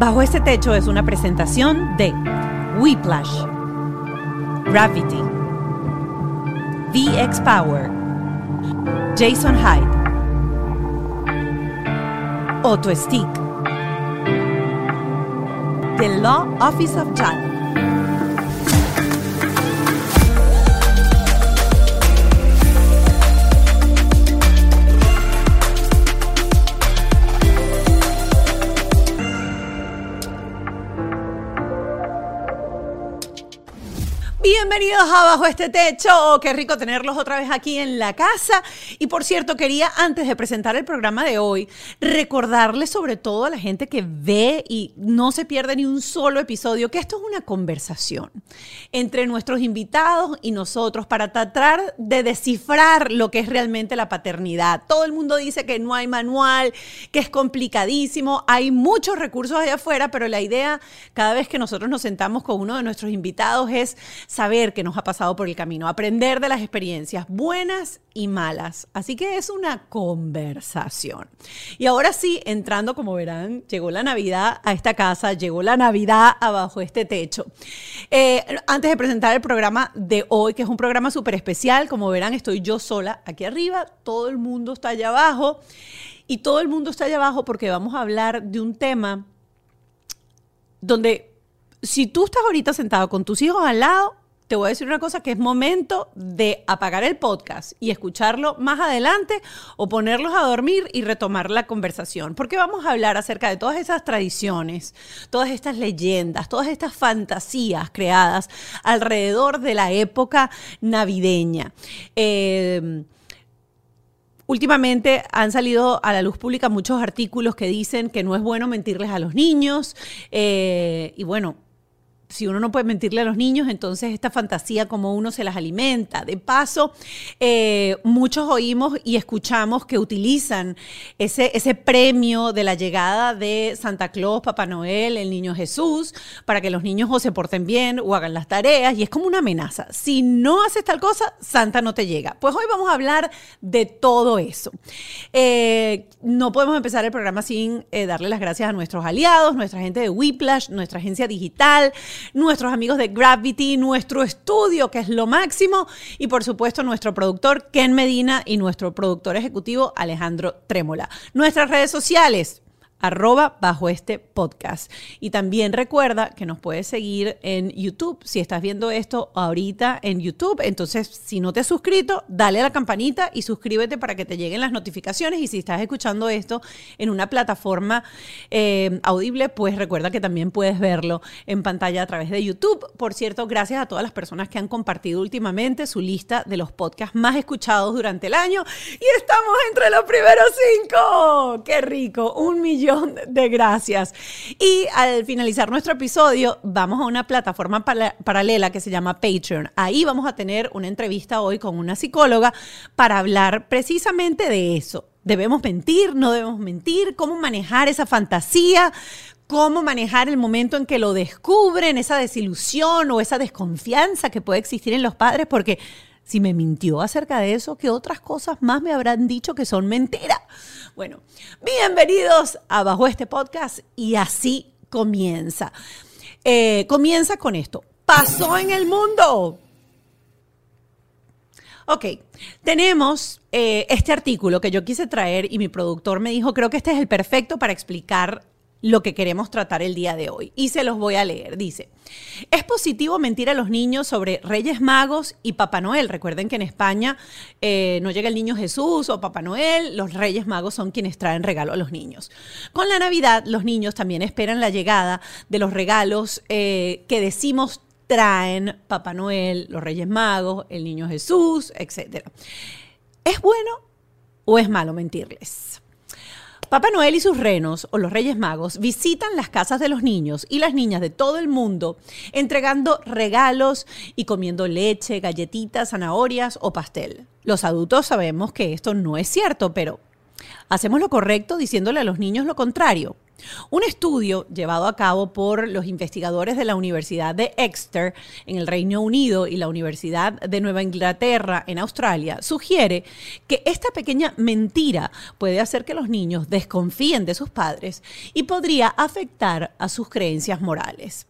Bajo este techo es una presentación de Whiplash, Gravity, VX Power, Jason Hyde, Otto Stick, The Law Office of John. Bienvenidos a Bajo este Techo. Oh, qué rico tenerlos otra vez aquí en la casa. Y por cierto, quería antes de presentar el programa de hoy, recordarles sobre todo a la gente que ve y no se pierde ni un solo episodio, que esto es una conversación entre nuestros invitados y nosotros para tratar de descifrar lo que es realmente la paternidad. Todo el mundo dice que no hay manual, que es complicadísimo, hay muchos recursos allá afuera, pero la idea cada vez que nosotros nos sentamos con uno de nuestros invitados es saber qué nos ha pasado por el camino, aprender de las experiencias buenas y malas. Así que es una conversación. Y ahora sí, entrando, como verán, llegó la Navidad a esta casa, llegó la Navidad abajo este techo. Eh, antes de presentar el programa de hoy, que es un programa súper especial, como verán, estoy yo sola aquí arriba, todo el mundo está allá abajo. Y todo el mundo está allá abajo porque vamos a hablar de un tema donde si tú estás ahorita sentado con tus hijos al lado, te voy a decir una cosa que es momento de apagar el podcast y escucharlo más adelante o ponerlos a dormir y retomar la conversación, porque vamos a hablar acerca de todas esas tradiciones, todas estas leyendas, todas estas fantasías creadas alrededor de la época navideña. Eh, Últimamente han salido a la luz pública muchos artículos que dicen que no es bueno mentirles a los niños. Eh, y bueno, si uno no puede mentirle a los niños, entonces esta fantasía como uno se las alimenta. De paso, eh, muchos oímos y escuchamos que utilizan ese, premio de la llegada de Santa Claus, Papá Noel, el Niño Jesús, para que los niños o se porten bien o hagan las tareas, y es como una amenaza. Si no haces tal cosa, Santa no te llega. Pues hoy vamos a hablar de todo eso. Eh, no podemos empezar el programa sin eh, darle las gracias a nuestros aliados, nuestra gente de Whiplash, nuestra agencia digital, nuestros amigos de Gravity, nuestro estudio, que es lo máximo, y por supuesto nuestro productor Ken Medina y nuestro productor ejecutivo Alejandro Trémola. Nuestras redes sociales arroba bajo este podcast. Y también recuerda que nos puedes seguir en YouTube. Si estás viendo esto ahorita en YouTube, entonces si no te has suscrito, dale a la campanita y suscríbete para que te lleguen las notificaciones. Y si estás escuchando esto en una plataforma eh, audible, pues recuerda que también puedes verlo en pantalla a través de YouTube. Por cierto, gracias a todas las personas que han compartido últimamente su lista de los podcasts más escuchados durante el año. Y estamos entre los primeros cinco. ¡Qué rico! Un millón de gracias. Y al finalizar nuestro episodio, vamos a una plataforma paralela que se llama Patreon. Ahí vamos a tener una entrevista hoy con una psicóloga para hablar precisamente de eso. ¿Debemos mentir? ¿No debemos mentir? ¿Cómo manejar esa fantasía? cómo manejar el momento en que lo descubren, esa desilusión o esa desconfianza que puede existir en los padres, porque si me mintió acerca de eso, ¿qué otras cosas más me habrán dicho que son mentiras? Bueno, bienvenidos a Bajo este podcast y así comienza. Eh, comienza con esto. Pasó en el mundo. Ok, tenemos eh, este artículo que yo quise traer y mi productor me dijo, creo que este es el perfecto para explicar lo que queremos tratar el día de hoy. Y se los voy a leer. Dice, es positivo mentir a los niños sobre Reyes Magos y Papá Noel. Recuerden que en España eh, no llega el niño Jesús o Papá Noel, los Reyes Magos son quienes traen regalo a los niños. Con la Navidad, los niños también esperan la llegada de los regalos eh, que decimos traen Papá Noel, los Reyes Magos, el niño Jesús, etc. ¿Es bueno o es malo mentirles? Papá Noel y sus renos, o los Reyes Magos, visitan las casas de los niños y las niñas de todo el mundo, entregando regalos y comiendo leche, galletitas, zanahorias o pastel. Los adultos sabemos que esto no es cierto, pero hacemos lo correcto diciéndole a los niños lo contrario. Un estudio llevado a cabo por los investigadores de la Universidad de Exeter en el Reino Unido y la Universidad de Nueva Inglaterra en Australia sugiere que esta pequeña mentira puede hacer que los niños desconfíen de sus padres y podría afectar a sus creencias morales.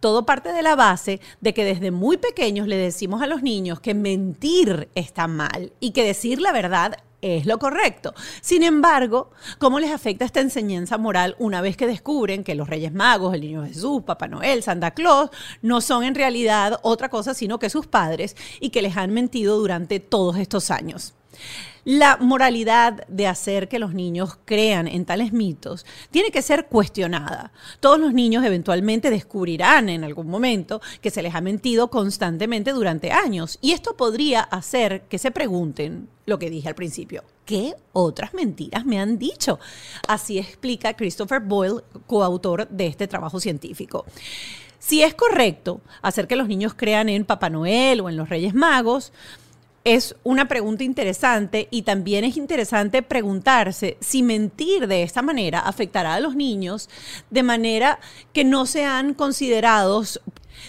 Todo parte de la base de que desde muy pequeños le decimos a los niños que mentir está mal y que decir la verdad es lo correcto. Sin embargo, ¿cómo les afecta esta enseñanza moral una vez que descubren que los Reyes Magos, el Niño Jesús, Papá Noel, Santa Claus, no son en realidad otra cosa sino que sus padres y que les han mentido durante todos estos años? La moralidad de hacer que los niños crean en tales mitos tiene que ser cuestionada. Todos los niños eventualmente descubrirán en algún momento que se les ha mentido constantemente durante años y esto podría hacer que se pregunten lo que dije al principio. ¿Qué otras mentiras me han dicho? Así explica Christopher Boyle, coautor de este trabajo científico. Si es correcto hacer que los niños crean en Papá Noel o en los Reyes Magos, es una pregunta interesante y también es interesante preguntarse si mentir de esta manera afectará a los niños de manera que no sean considerados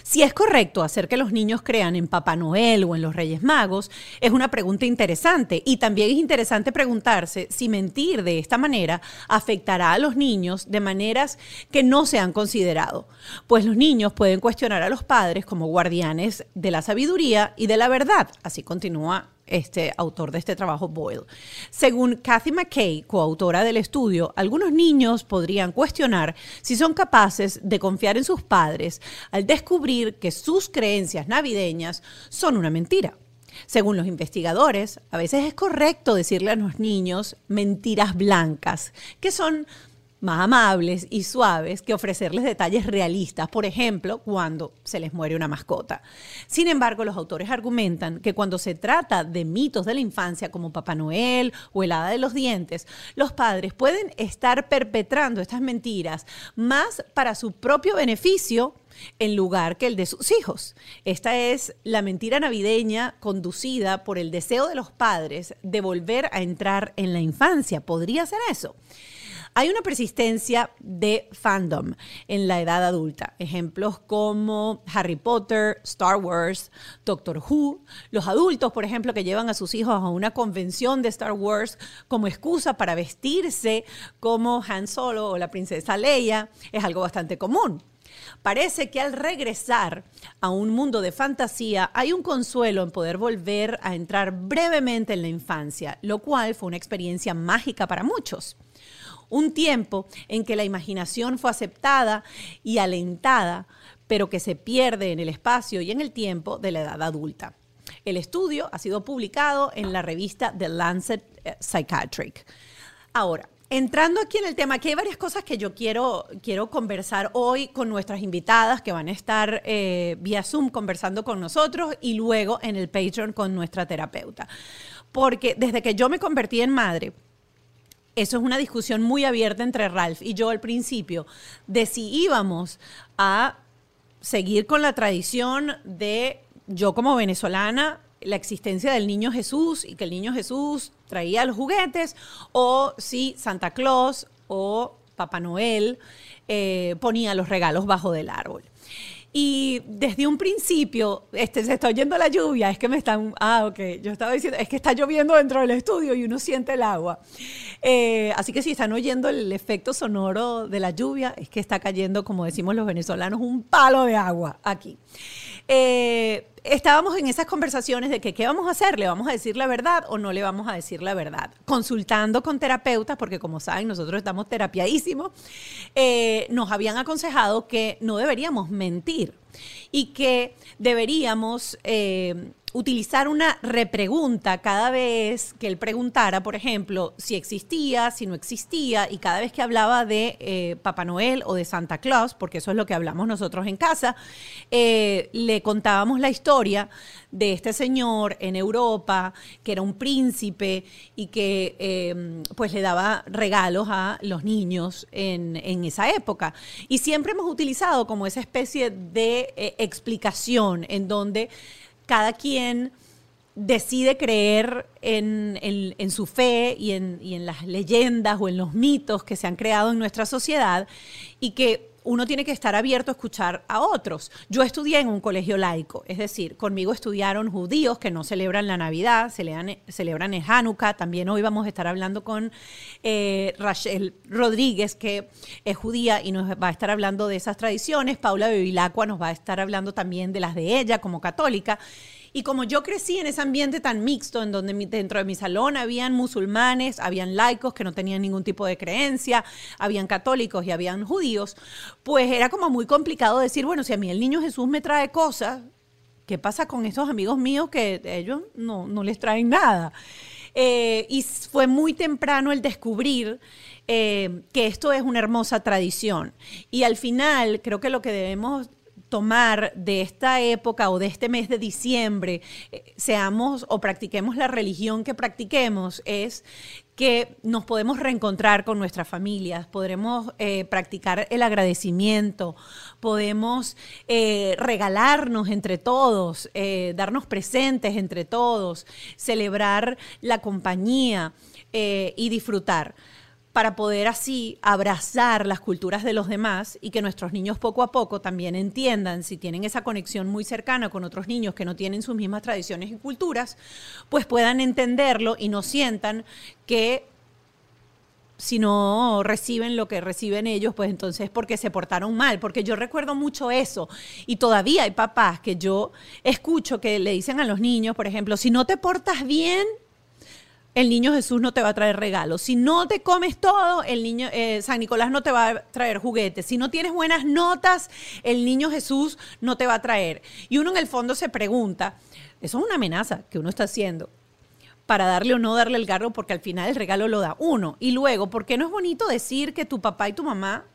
si es correcto hacer que los niños crean en Papá Noel o en los Reyes Magos, es una pregunta interesante. Y también es interesante preguntarse si mentir de esta manera afectará a los niños de maneras que no se han considerado. Pues los niños pueden cuestionar a los padres como guardianes de la sabiduría y de la verdad. Así continúa este autor de este trabajo, Boyle. Según Kathy McKay, coautora del estudio, algunos niños podrían cuestionar si son capaces de confiar en sus padres al descubrir que sus creencias navideñas son una mentira. Según los investigadores, a veces es correcto decirle a los niños mentiras blancas, que son más amables y suaves que ofrecerles detalles realistas, por ejemplo, cuando se les muere una mascota. Sin embargo, los autores argumentan que cuando se trata de mitos de la infancia como Papá Noel o el hada de los dientes, los padres pueden estar perpetrando estas mentiras más para su propio beneficio en lugar que el de sus hijos. Esta es la mentira navideña conducida por el deseo de los padres de volver a entrar en la infancia. ¿Podría ser eso? Hay una persistencia de fandom en la edad adulta. Ejemplos como Harry Potter, Star Wars, Doctor Who. Los adultos, por ejemplo, que llevan a sus hijos a una convención de Star Wars como excusa para vestirse como Han Solo o la princesa Leia, es algo bastante común. Parece que al regresar a un mundo de fantasía hay un consuelo en poder volver a entrar brevemente en la infancia, lo cual fue una experiencia mágica para muchos un tiempo en que la imaginación fue aceptada y alentada, pero que se pierde en el espacio y en el tiempo de la edad adulta. El estudio ha sido publicado en la revista The Lancet eh, Psychiatric. Ahora, entrando aquí en el tema, aquí hay varias cosas que yo quiero, quiero conversar hoy con nuestras invitadas que van a estar eh, vía Zoom conversando con nosotros y luego en el Patreon con nuestra terapeuta. Porque desde que yo me convertí en madre, eso es una discusión muy abierta entre Ralph y yo al principio, de si íbamos a seguir con la tradición de yo como venezolana, la existencia del niño Jesús y que el niño Jesús traía los juguetes, o si Santa Claus o Papá Noel eh, ponía los regalos bajo del árbol. Y desde un principio, este, se está oyendo la lluvia, es que me están, ah, ok, yo estaba diciendo, es que está lloviendo dentro del estudio y uno siente el agua. Eh, así que si están oyendo el efecto sonoro de la lluvia, es que está cayendo, como decimos los venezolanos, un palo de agua aquí. Eh, estábamos en esas conversaciones de que qué vamos a hacer, le vamos a decir la verdad o no le vamos a decir la verdad. Consultando con terapeutas, porque como saben, nosotros estamos terapiadísimos, eh, nos habían aconsejado que no deberíamos mentir y que deberíamos eh, utilizar una repregunta cada vez que él preguntara, por ejemplo, si existía, si no existía, y cada vez que hablaba de eh, Papá Noel o de Santa Claus, porque eso es lo que hablamos nosotros en casa, eh, le contábamos la historia de este señor en Europa, que era un príncipe y que eh, pues le daba regalos a los niños en, en, esa época. Y siempre hemos utilizado como esa especie de explicación en donde cada quien decide creer en, en, su fe y en, y en las leyendas o en los mitos que se han creado en nuestra sociedad y que uno tiene que estar abierto a escuchar a otros. Yo estudié en un colegio laico, es decir, conmigo estudiaron judíos que no celebran la Navidad, celebran, celebran el Hanukkah. También hoy vamos a estar hablando con eh, Rachel Rodríguez, que es judía y nos va a estar hablando de esas tradiciones. Paula Bevilacqua nos va a estar hablando también de las de ella como católica. Y como yo crecí en ese ambiente tan mixto, en donde dentro de mi salón habían musulmanes, habían laicos que no tenían ningún tipo de creencia, habían católicos y habían judíos, pues era como muy complicado decir, bueno, si a mí el niño Jesús me trae cosas, ¿qué pasa con estos amigos míos que ellos no, les traen nada? Eh, y fue muy temprano el descubrir eh, que esto es una hermosa tradición. Y al final creo que lo que debemos tomar de esta época o de este mes de diciembre, eh, seamos o practiquemos la religión que practiquemos, es que nos podemos reencontrar con nuestras familias, podremos eh, practicar el agradecimiento, podemos eh, regalarnos entre todos, darnos presentes entre todos, celebrar la compañía y disfrutar para poder así abrazar las culturas de los demás y que nuestros niños poco a poco también entiendan, si tienen esa conexión muy cercana con otros niños que no tienen sus mismas tradiciones y culturas, pues puedan entenderlo y no sientan que si no reciben lo que reciben ellos, pues entonces porque se portaron mal, porque yo recuerdo mucho eso. Y todavía hay papás que yo escucho que le dicen a los niños, por ejemplo, si no te portas bien, el niño Jesús no te va a traer regalos. Si no te comes todo, el niño eh, San Nicolás no te va a traer juguetes. Si no tienes buenas notas, el niño Jesús no te va a traer. Y uno en el fondo se pregunta, eso es una amenaza que uno está haciendo para darle o no darle el garro, porque al final el regalo lo da uno. Y luego, ¿por qué no es bonito decir que tu papá y tu mamá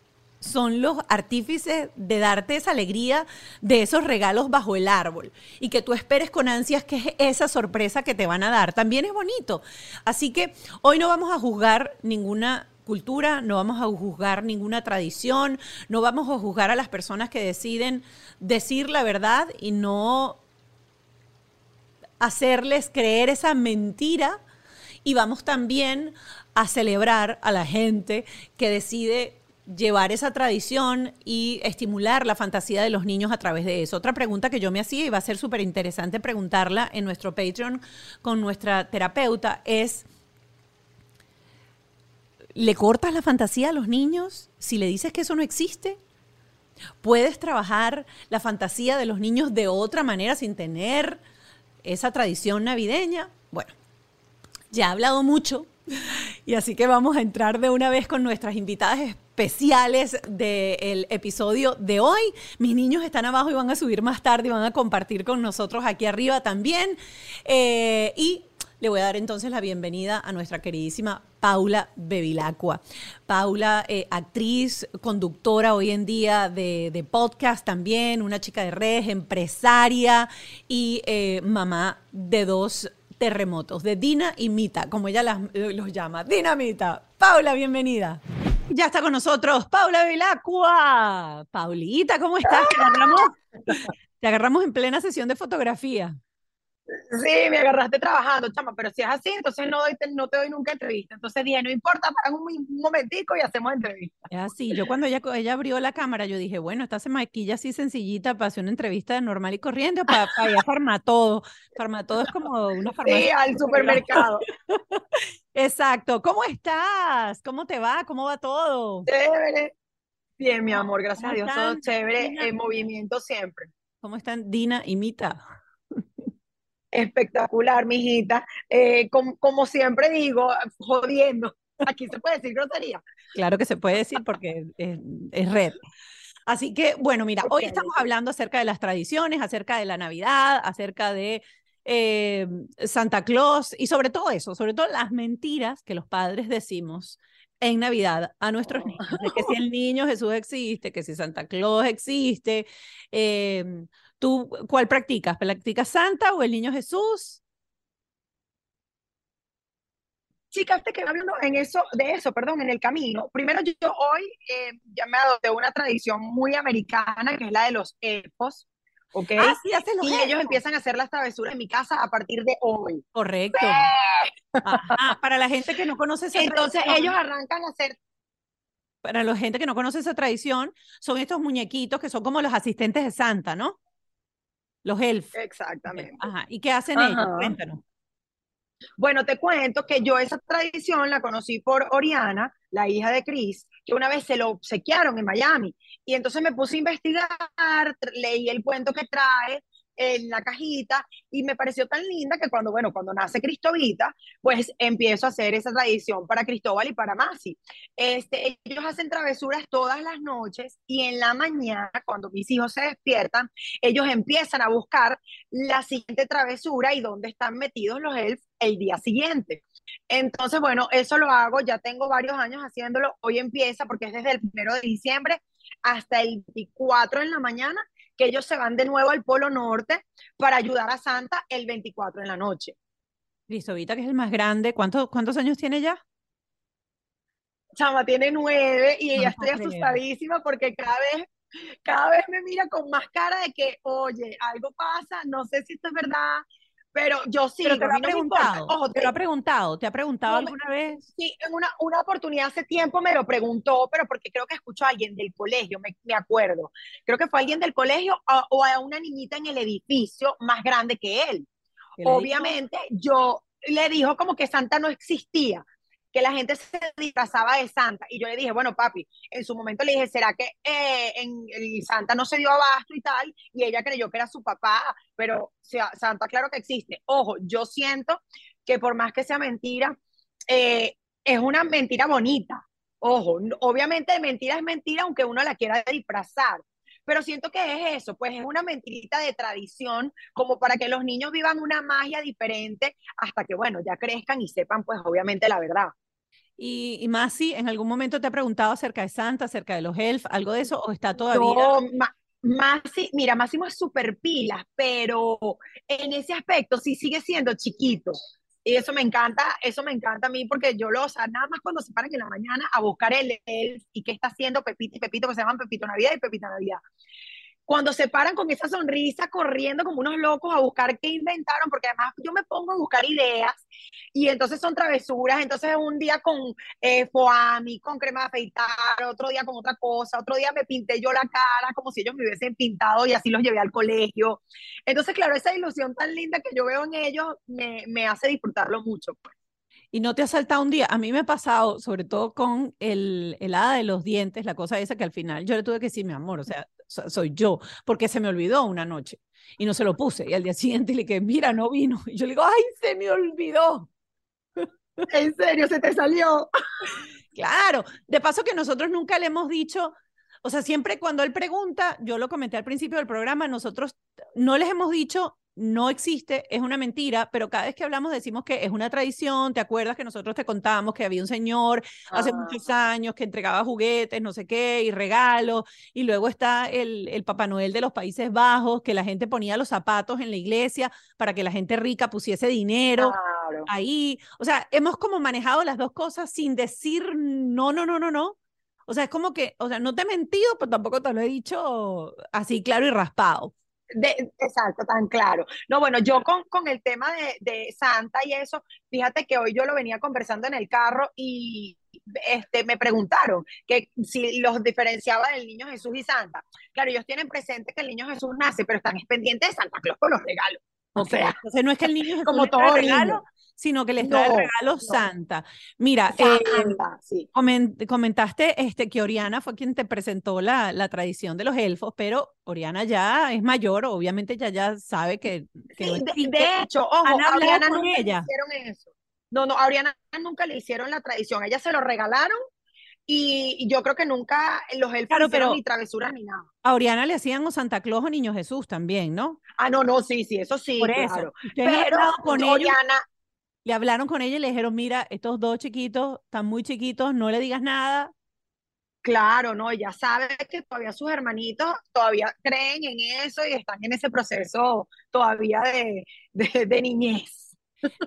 son los artífices de darte esa alegría de esos regalos bajo el árbol y que tú esperes con ansias que es esa sorpresa que te van a dar. También es bonito. Así que hoy no vamos a juzgar ninguna cultura, no vamos a juzgar ninguna tradición, no vamos a juzgar a las personas que deciden decir la verdad y no hacerles creer esa mentira y vamos también a celebrar a la gente que decide llevar esa tradición y estimular la fantasía de los niños a través de eso. Otra pregunta que yo me hacía y va a ser súper interesante preguntarla en nuestro Patreon con nuestra terapeuta es, ¿le cortas la fantasía a los niños si le dices que eso no existe? ¿Puedes trabajar la fantasía de los niños de otra manera sin tener esa tradición navideña? Bueno, ya he hablado mucho y así que vamos a entrar de una vez con nuestras invitadas del episodio de hoy. Mis niños están abajo y van a subir más tarde y van a compartir con nosotros aquí arriba también. Eh, y le voy a dar entonces la bienvenida a nuestra queridísima Paula Bevilacqua. Paula, eh, actriz, conductora hoy en día de, podcast también, una chica de redes, empresaria y eh, mamá de dos terremotos, de Dina y Mita, como ella eh, los llama. Dinamita. Paula, bienvenida. Ya está con nosotros Paula Vilacua. Paulita, ¿cómo estás? Te agarramos, te agarramos en plena sesión de fotografía. Sí, me agarraste trabajando, chama, pero si es así, entonces no, no te doy nunca entrevista. Entonces dije, no importa, para un, momentico y hacemos entrevista. Es así, yo cuando ella, ella abrió la cámara, yo dije, bueno, esta se maquilla así sencillita para hacer una entrevista normal y corriente, para, para ir a Farmatodo. Farmatodo es como una farmacia. Sí, al supermercado. Exacto. ¿Cómo estás? ¿Cómo te va? ¿Cómo va todo? Chévere. Bien, mi amor, gracias a Dios, todo chévere, en movimiento siempre. ¿Cómo están Dina y Mita? Espectacular, mijita. Eh, como, siempre digo, jodiendo. Aquí se puede decir grosería. Claro que se puede decir porque es, red. Así que, bueno, mira, hoy estamos hablando acerca de las tradiciones, acerca de la Navidad, acerca de eh, Santa Claus y sobre todo eso, sobre todo las mentiras que los padres decimos en Navidad a nuestros niños, de que si el niño Jesús existe, que si Santa Claus existe, eh, ¿Tú cuál practicas? ¿Practicas Santa o el Niño Jesús? Chicas, te quedo hablando en eso, de eso, perdón, en el camino. Primero, yo, hoy eh, ya me adopté una tradición muy americana, que es la de los elfos. ¿ok? Ah, sí, haces los y ellos empiezan a hacer las travesuras en mi casa a partir de hoy. Correcto. Ajá, para la gente que no conoce esa Entonces tradición, ellos arrancan a hacer, para la gente que no conoce esa tradición, son estos muñequitos que son como los asistentes de Santa, ¿no? Los elfos. exactamente. Ajá. ¿Y qué hacen ellos? Cuéntanos. Bueno, te cuento que yo esa tradición la conocí por Oriana, la hija de Chris, que una vez se lo obsequiaron en Miami. Y entonces me puse a investigar, leí el cuento que trae en la cajita y me pareció tan linda que cuando, bueno, cuando nace Cristovita, pues empiezo a hacer esa tradición para Cristóbal y para Masi. Este, ellos hacen travesuras todas las noches y en la mañana, cuando mis hijos se despiertan, ellos empiezan a buscar la siguiente travesura y dónde están metidos los elfos el día siguiente. Entonces, bueno, eso lo hago, ya tengo varios años haciéndolo, hoy empieza porque es desde el primero de diciembre hasta el 24 en la mañana que ellos se van de nuevo al Polo Norte para ayudar a Santa el 24 en la noche. Cristovita, que es el más grande, ¿cuántos, cuántos años tiene ya? Chama tiene nueve y No ella puedo estoy asustadísima porque cada vez, cada vez me mira con más cara de que, oye, algo pasa, no sé si esto es verdad, pero yo sí, Pero te lo ha no preguntado, Ojo, te te- lo ha preguntado, te ha preguntado No alguna vez. Sí, en una, una oportunidad hace tiempo me lo preguntó, pero porque creo que escuchó a alguien del colegio, me, me acuerdo. Creo que fue alguien del colegio a- o a una niñita en el edificio más grande que él. dijo, Obviamente, yo le dijo como que Santa no existía, que la gente se disfrazaba de Santa. Y yo le dije, bueno, papi, en su momento le dije, ¿será que eh, en Santa no se dio abasto y tal? Y ella creyó que era su papá, pero Santa, claro que existe. Ojo, yo siento que por más que sea mentira, eh, es una mentira bonita. Ojo, obviamente mentira es mentira, aunque uno la quiera disfrazar. Pero siento que es eso, pues es una mentirita de tradición, como para que los niños vivan una magia diferente hasta que, bueno, ya crezcan y sepan, pues obviamente la verdad. Y, y Masi, ¿en algún momento te ha preguntado acerca de Santa, acerca de los elfos, algo de eso, o está todavía? No, Ma- mira, Máximo es súper pilas, pero en ese aspecto sí sigue siendo chiquito. Y eso me encanta, eso me encanta a mí porque yo lo, o nada más cuando se paran en la mañana a buscar el elf y qué está haciendo Pepito y Pepito, que se llaman Pepito Navidad y Pepita Navidad. Cuando se paran con esa sonrisa corriendo como unos locos a buscar qué inventaron, porque además yo me pongo a buscar ideas y entonces son travesuras, entonces un día con eh, foami, con crema de afeitar, otro día con otra cosa, otro día me pinté yo la cara como si ellos me hubiesen pintado y así los llevé al colegio. Entonces, claro, esa ilusión tan linda que yo veo en ellos me, me hace disfrutarlo mucho. Pues. Y no te ha saltado un día. A mí me ha pasado, sobre todo con el, el hada de los dientes, la cosa esa que al final yo le tuve que decir, mi amor, o sea, soy yo, porque se me olvidó una noche y no se lo puse. Y al día siguiente le dije, mira, no vino. Y yo le digo, ay, se me olvidó. En serio, se te salió. Claro, de paso que nosotros nunca le hemos dicho, o sea, siempre cuando él pregunta, yo lo comenté al principio del programa, nosotros no les hemos dicho, no existe, es una mentira, pero cada vez que hablamos decimos que es una tradición, ¿te acuerdas que nosotros te contábamos que había un señor hace muchos años que entregaba juguetes, no sé qué, y regalos, y luego está el, el Papá Noel de los Países Bajos, que la gente ponía los zapatos en la iglesia para que la gente rica pusiese dinero Claro. ahí. O sea, hemos como manejado las dos cosas sin decir no, no, no, no, no. O sea, es como que, o sea, no te he mentido, pero tampoco te lo he dicho así claro y raspado. De- exacto, tan claro. No, bueno, yo con, con el tema de, de Santa y eso, fíjate que hoy yo lo venía conversando en el carro y este, me preguntaron que si los diferenciaba del niño Jesús y Santa. Claro, ellos tienen presente que el niño Jesús nace, pero están pendientes de Santa Claus con los regalos. O sea, Entonces no es que el niño Jesús como todo regalo, niño. Sino que les trae No, regalo no. Santa. Mira, eh, sí. comentaste este, que Oriana fue quien te presentó la, la tradición de los elfos, pero Oriana ya es mayor, obviamente ya, ya sabe que, que no Sí, de, hecho, ojo, ¿Han a hablado Oriana nunca ella? le hicieron eso. No, no, a Oriana nunca le hicieron la tradición. Ella se lo regalaron y, yo creo que nunca los elfos Claro, hicieron pero- ni travesuras ni nada. A Oriana le hacían o Santa Claus o Niño Jesús también, ¿no? Ah, no, no, sí, sí, eso sí, Por eso. claro. Pero con ellos, Oriana, le hablaron con ella y le dijeron, mira, estos dos chiquitos están muy chiquitos, no le digas nada. claro, no, ella sabe que todavía sus hermanitos todavía creen en eso y están en ese proceso todavía de, de, de niñez.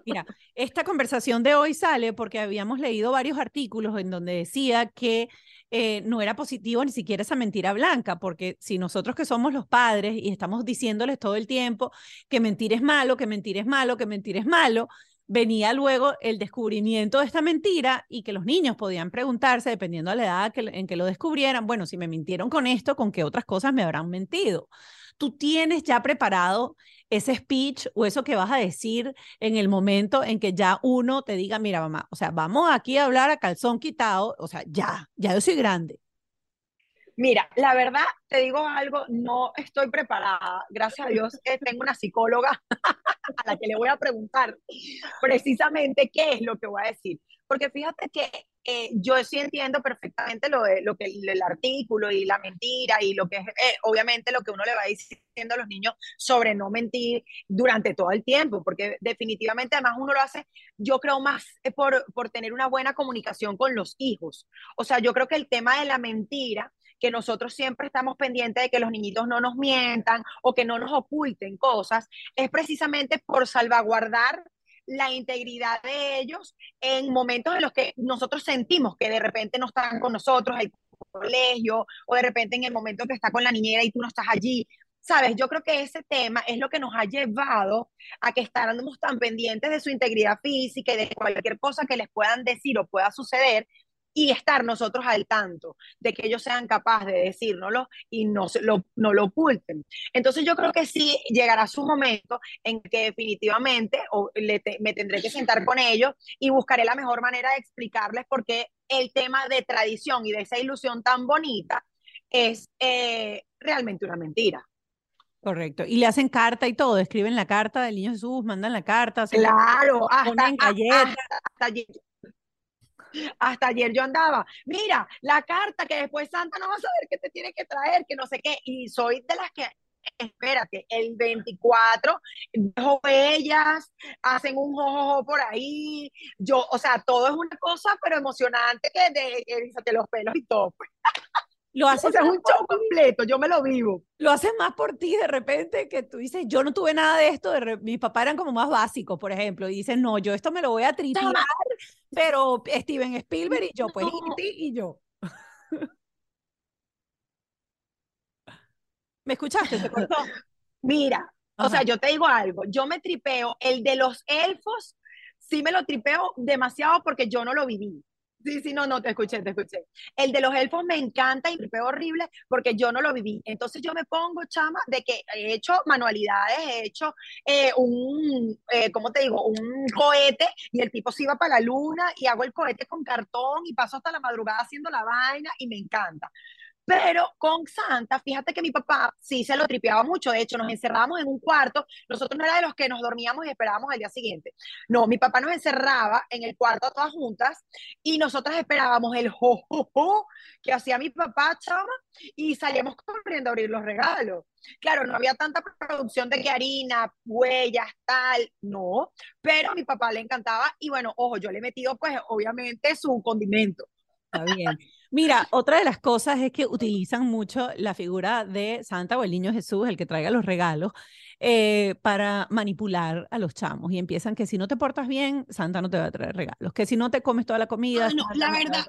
Mira, esta conversación de hoy sale porque habíamos leído varios artículos en donde decía que eh, no era positivo ni siquiera esa mentira blanca, porque si nosotros que somos los padres y estamos diciéndoles todo el tiempo que mentir es malo, que mentir es malo, que mentir es malo, venía luego el descubrimiento de esta mentira y que los niños podían preguntarse, dependiendo de la edad en que lo descubrieran, bueno, si me mintieron con esto, ¿con qué otras cosas me habrán mentido? Tú tienes ya preparado ese speech o eso que vas a decir en el momento en que ya uno te diga, mira, mamá, o sea, vamos aquí a hablar a calzón quitado, o sea, ya, ya yo soy grande. Mira, la verdad, te digo algo, no estoy preparada. Gracias a Dios que tengo una psicóloga a la que le voy a preguntar precisamente qué es lo que voy a decir. Porque fíjate que eh, yo sí entiendo perfectamente lo, lo que el, artículo y la mentira y lo que es, eh, obviamente, lo que uno le va diciendo a los niños sobre no mentir durante todo el tiempo, porque definitivamente además uno lo hace, yo creo más eh, por, por tener una buena comunicación con los hijos. O sea, yo creo que el tema de la mentira que nosotros siempre estamos pendientes de que los niñitos no nos mientan o que no nos oculten cosas, es precisamente por salvaguardar la integridad de ellos en momentos en los que nosotros sentimos que de repente no están con nosotros, el colegio, o de repente en el momento que está con la niñera y tú no estás allí. Sabes, yo creo que ese tema es lo que nos ha llevado a que estemos tan pendientes de su integridad física y de cualquier cosa que les puedan decir o pueda suceder, y estar nosotros al tanto de que ellos sean capaces de decírnoslo y no, lo, no lo oculten. Entonces yo creo que sí llegará su momento en que definitivamente o me tendré que sentar con ellos y buscaré la mejor manera de explicarles por qué el tema de tradición y de esa ilusión tan bonita es eh, realmente una mentira. Correcto. Y le hacen carta y todo, escriben la carta del niño Jesús, mandan la carta. Claro, hasta, galletas. Hasta ayer yo andaba, mira, la carta que después Santa no va a saber qué te tiene que traer, que no sé qué. Y soy de las que, espérate, el 24, dejo ellas, hacen un jojojo por ahí. Yo, o sea, todo es una cosa, pero emocionante que de, de los pelos y todo. Pues. Lo haces es un show completo, yo me lo vivo. Lo haces más por ti de repente que tú dices, yo no tuve nada de esto, de mis papás eran como más básicos, por ejemplo, y dices, no, yo esto me lo voy a tripear, pero Steven Spielberg y yo, pues, y, y yo. ¿Me escuchaste? ¿Te cortó? Mira, o sea, yo te digo algo, yo me tripeo, el de los elfos, sí me lo tripeo demasiado porque yo no lo viví. Sí, sí, no, no, te escuché, te escuché. El de los elfos me encanta y me fue horrible porque yo no lo viví. Entonces yo me pongo, chama, de que he hecho manualidades, he hecho eh, un, eh, ¿cómo te digo? Un cohete y el tipo se iba para la luna y hago el cohete con cartón y paso hasta la madrugada haciendo la vaina y me encanta. Pero con Santa, fíjate que mi papá sí se lo tripeaba mucho. De hecho, nos encerrábamos en un cuarto. Nosotros no era de los que nos dormíamos y esperábamos al día siguiente. No, mi papá nos encerraba en el cuarto todas juntas y nosotras esperábamos el jo, que hacía mi papá, chama, y salíamos corriendo a abrir los regalos. Claro, no había tanta producción de que harina, huellas, tal, no, pero a mi papá le encantaba y bueno, ojo, yo le he metido pues obviamente su condimento. Está bien. Mira, otra de las cosas es que utilizan mucho la figura de Santa o el niño Jesús, el que traiga los regalos, eh, para manipular a los chamos. Y empiezan que si no te portas bien, Santa no te va a traer regalos. Que si no te comes toda la comida. no, la verdad.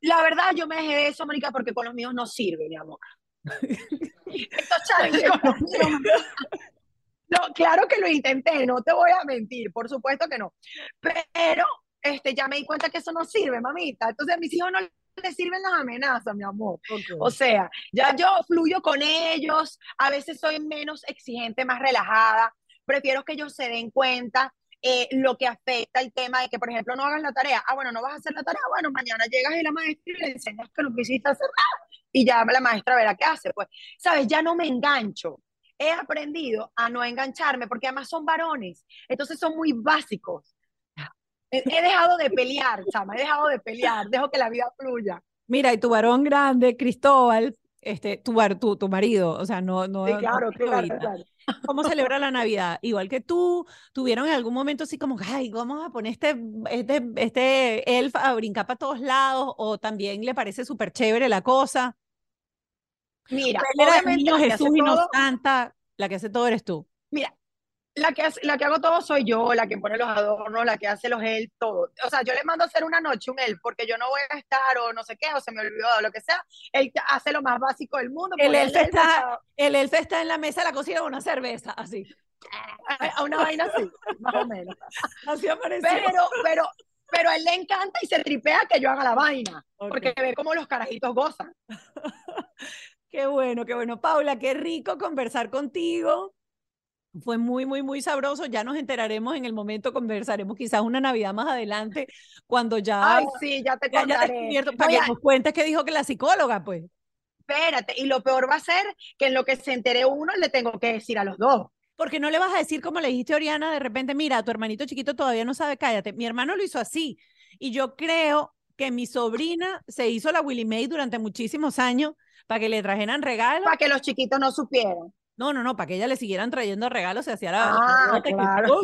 La verdad, yo me dejé de eso, Mónica, porque con los míos no sirve, mi amor. Estos chavos No, claro que lo intenté, no te voy a mentir, por supuesto que no. Pero este, ya me di cuenta que eso no sirve, mamita. Entonces a mis hijos no les sirven las amenazas, mi amor. O sea, ya yo fluyo con ellos, a veces soy menos exigente, más relajada, prefiero que ellos se den cuenta eh, lo que afecta el tema de que, por ejemplo, no hagan la tarea. Ah, bueno, no vas a hacer la tarea. Bueno, mañana llegas y la maestra y le enseñas que lo que hiciste hacer y ya la maestra verá qué hace. Pues, ¿sabes? Ya no me engancho. He aprendido a no engancharme porque además son varones. Entonces son muy básicos. He, dejado de pelear, chama, he dejado de pelear, dejo que la vida fluya. Mira, y tu varón grande, Cristóbal, este, tu, tu, tu marido, o sea, no, no. claro, claro, claro. ¿Cómo celebra la Navidad? Igual que tú, tuvieron en algún momento así como, ay, vamos a poner este, este, este elf a brincar para todos lados, o también le parece súper chévere la cosa. Mira, niño Jesús y no Santa, la que hace todo eres tú. Mira, La que, la que hago todo soy yo, la que pone los adornos, la que hace los elf, todo. O sea, yo le mando a hacer una noche un elf porque yo no voy a estar o no sé qué, o se me olvidó o lo que sea. Él hace lo más básico del mundo. El elf, está, el elf está en la mesa de la cocina con una cerveza, así. A una vaina así, más o menos. Así apareció. Pero, pero, pero a él le encanta y se tripea que yo haga la vaina, porque ve cómo los carajitos gozan. qué bueno, qué bueno. Paula, qué rico conversar contigo. Fue muy, muy, muy sabroso. Ya nos enteraremos en el momento, conversaremos quizás una Navidad más adelante, cuando ya... Ay, sí, ya te contaré. para que nos cuentes qué dijo que la psicóloga, pues. Espérate, y lo peor va a ser que en lo que se entere uno le tengo que decir a los dos. Porque no le vas a decir como le dijiste a Oriana, de repente, mira, tu hermanito chiquito todavía no sabe, cállate. Mi hermano lo hizo así. Y yo creo que mi sobrina se hizo la Willy May durante muchísimos años para que le trajeran regalos. Para que los chiquitos no supieran. No, no, no, para que ella le siguieran trayendo regalos, se hacía la... Ah, claro.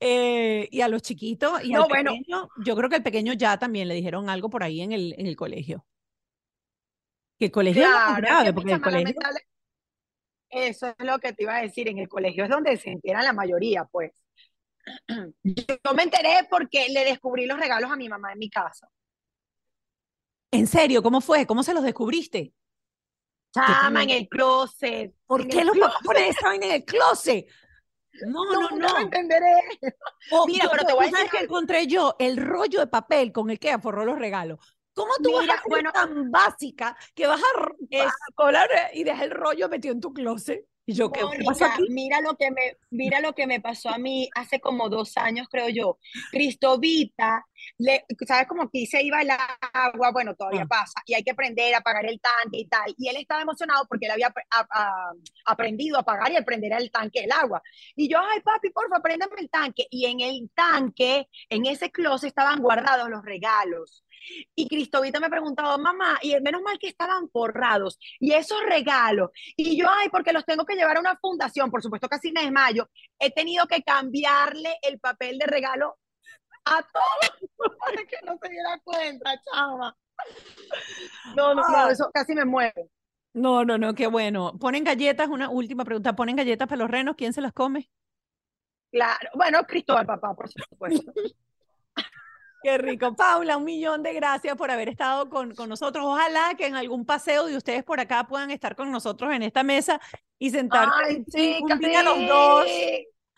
Eh, y a los chiquitos y al pequeño, yo creo que el pequeño ya también le dijeron algo por ahí en el, en el colegio. Que el colegio es grave, porque el colegio... Eso es lo que te iba a decir, en el colegio es donde se enteran la mayoría, pues. Yo me enteré porque le descubrí los regalos a mi mamá en mi casa. ¿En serio? ¿Cómo fue? ¿Cómo se los descubriste? Chama, en el closet. ¿Por qué los papás ponen esa en el closet? No, no, no. No entenderé. Oh, Mira, pero te voy a decir que encontré yo el rollo de papel con el que aforró los regalos. ¿Cómo tú vas a ser bueno, tan básica que vas a, colar y dejar el rollo metido en tu closet? Y yo, ¿qué, Mira lo, que me, mira lo que me pasó a mí hace como dos años, creo yo. Cristovita, le, ¿sabes cómo que se iba el agua? Bueno, todavía ah. pasa, y hay que aprender a apagar el tanque y tal. Y él estaba emocionado porque él había aprendido a apagar y a prender el tanque del agua. Y yo, ay, papi, porfa, préndame el tanque. Y en el tanque, en ese closet, estaban guardados los regalos. Y Cristovita me preguntaba, mamá, y menos mal que estaban forrados, y esos regalos, y yo, ay, porque los tengo que llevar a una fundación, por supuesto casi me desmayo, he tenido que cambiarle el papel de regalo a todos para que no se diera cuenta, chava. No, no, no, eso casi me mueve. No, no, no, qué bueno. ¿Ponen galletas? Una última pregunta. ¿Ponen galletas para los renos? ¿Quién se las come? Claro, bueno, Cristóbal, papá, por supuesto. Qué rico. Paula, un millón de gracias por haber estado con, con nosotros. Ojalá que en algún paseo de ustedes por acá puedan estar con nosotros en esta mesa y sentarse sí, un día los dos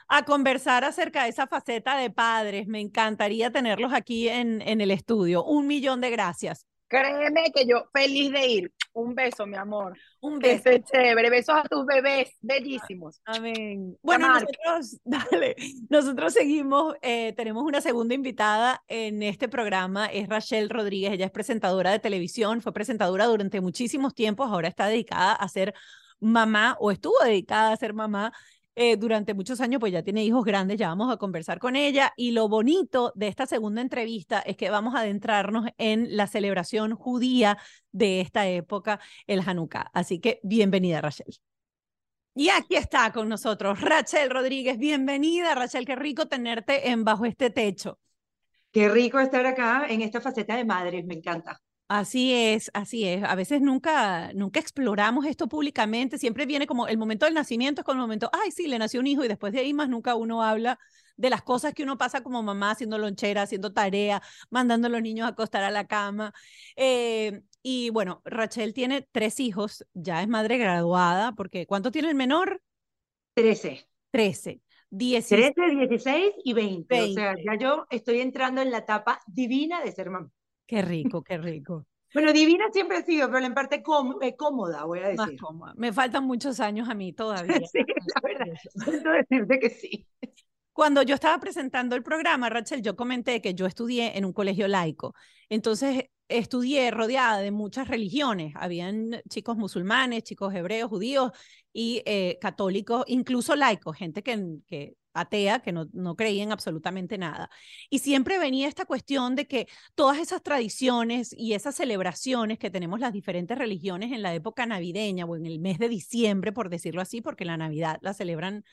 a conversar acerca de esa faceta de padres. Me encantaría tenerlos aquí en, en el estudio. Un millón de gracias. Créeme que yo feliz de ir. Un beso, mi amor. Un beso. chévere. Besos a tus bebés, bellísimos. Amén. Bueno, nosotros, dale, nosotros seguimos, eh, tenemos una segunda invitada en este programa, es Rachel Rodríguez, ella es presentadora de televisión, fue presentadora durante muchísimos tiempos, ahora está dedicada a ser mamá o estuvo dedicada a ser mamá eh, durante muchos años, pues ya tiene hijos grandes, ya vamos a conversar con ella. Y lo bonito de esta segunda entrevista es que vamos a adentrarnos en la celebración judía de esta época, el Hanukkah. Así que bienvenida, Rachel. Y aquí está con nosotros Rachel Rodríguez. Bienvenida, Rachel. Qué rico tenerte en Bajo este Techo. Qué rico estar acá en esta faceta de madre, me encanta. Así es, así es. A veces nunca, nunca exploramos esto públicamente. Siempre viene como el momento del nacimiento, es como el momento, ay, sí, le nació un hijo y después de ahí más nunca uno habla de las cosas que uno pasa como mamá, haciendo lonchera, haciendo tarea, mandando a los niños a acostar a la cama. Eh, y bueno, Rachel tiene tres hijos, ya es madre graduada, porque ¿cuánto tiene el menor? Trece. Trece. Trece, dieciséis y veinte. O sea, ya yo estoy entrando en la etapa divina de ser mamá. Qué rico, qué rico. Bueno, divina siempre ha sido, pero en parte eh, cómoda, voy a decir. Más cómoda. Me faltan muchos años a mí todavía. sí, la verdad. Siento decirte que sí. Cuando yo estaba presentando el programa, Rachel, yo comenté que yo estudié en un colegio laico. Entonces, estudié rodeada de muchas religiones. Habían chicos musulmanes, chicos hebreos, judíos y eh, católicos, incluso laicos, gente que, que atea, que no, no creía en absolutamente nada. Y siempre venía esta cuestión de que todas esas tradiciones y esas celebraciones que tenemos las diferentes religiones en la época navideña o en el mes de diciembre, por decirlo así, porque la Navidad la celebran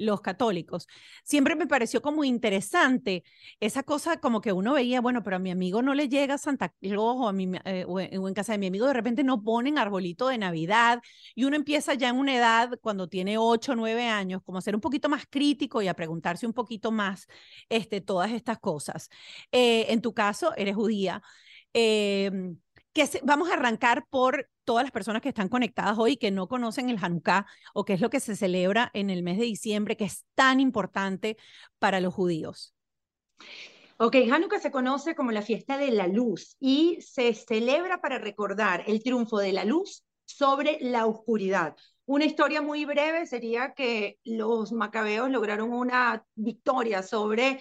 los católicos. Siempre me pareció como interesante esa cosa como que uno veía, bueno, pero a mi amigo no le llega Santa Claus o, a mi, eh, o en casa de mi amigo de repente no ponen arbolito de Navidad y uno empieza ya en una edad cuando tiene 8 o 9 años como a ser un poquito más crítico y a preguntarse un poquito más este, todas estas cosas. Eh, en tu caso, eres judía. Em, que vamos a arrancar por todas las personas que están conectadas hoy que no conocen el Hanukkah o qué es lo que se celebra en el mes de diciembre que es tan importante para los judíos. Ok, Hanukkah se conoce como la fiesta de la luz y se celebra para recordar el triunfo de la luz sobre la oscuridad. Una historia muy breve sería que los macabeos lograron una victoria sobre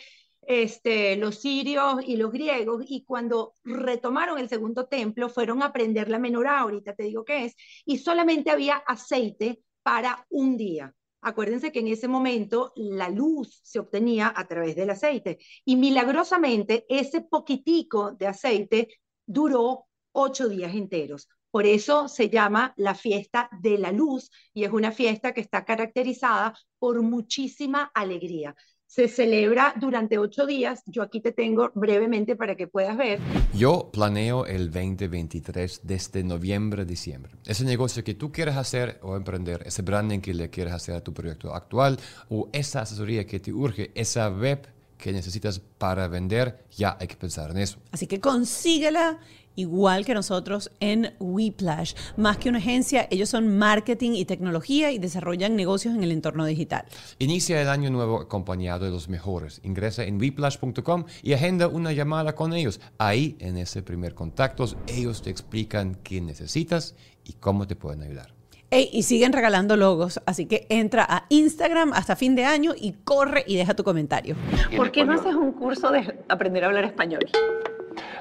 este, los sirios y los griegos, y cuando retomaron el segundo templo, fueron a aprender la menorá, ahorita te digo qué es, y solamente había aceite para un día. Acuérdense que en ese momento la luz se obtenía a través del aceite y milagrosamente ese poquitico de aceite duró ocho días enteros. Por eso se llama la fiesta de la luz y es una fiesta que está caracterizada por muchísima alegría se celebra durante ocho días. Yo aquí te tengo brevemente para que puedas ver. Yo planeo el 2023 desde noviembre, diciembre. Ese negocio que tú quieres hacer o emprender, ese branding que le quieres hacer a tu proyecto actual o esa asesoría que te urge, esa web que necesitas para vender, ya hay que pensar en eso. Así que consíguela igual que nosotros en Weplash. Más que una agencia, ellos son marketing y tecnología y desarrollan negocios en el entorno digital. Inicia el año nuevo acompañado de los mejores. Ingresa en weplash.com y agenda una llamada con ellos. Ahí, en ese primer contacto, ellos te explican qué necesitas y cómo te pueden ayudar. y siguen regalando logos, así que entra a Instagram hasta fin de año y corre y deja tu comentario. ¿Por qué no haces un curso de aprender a hablar español?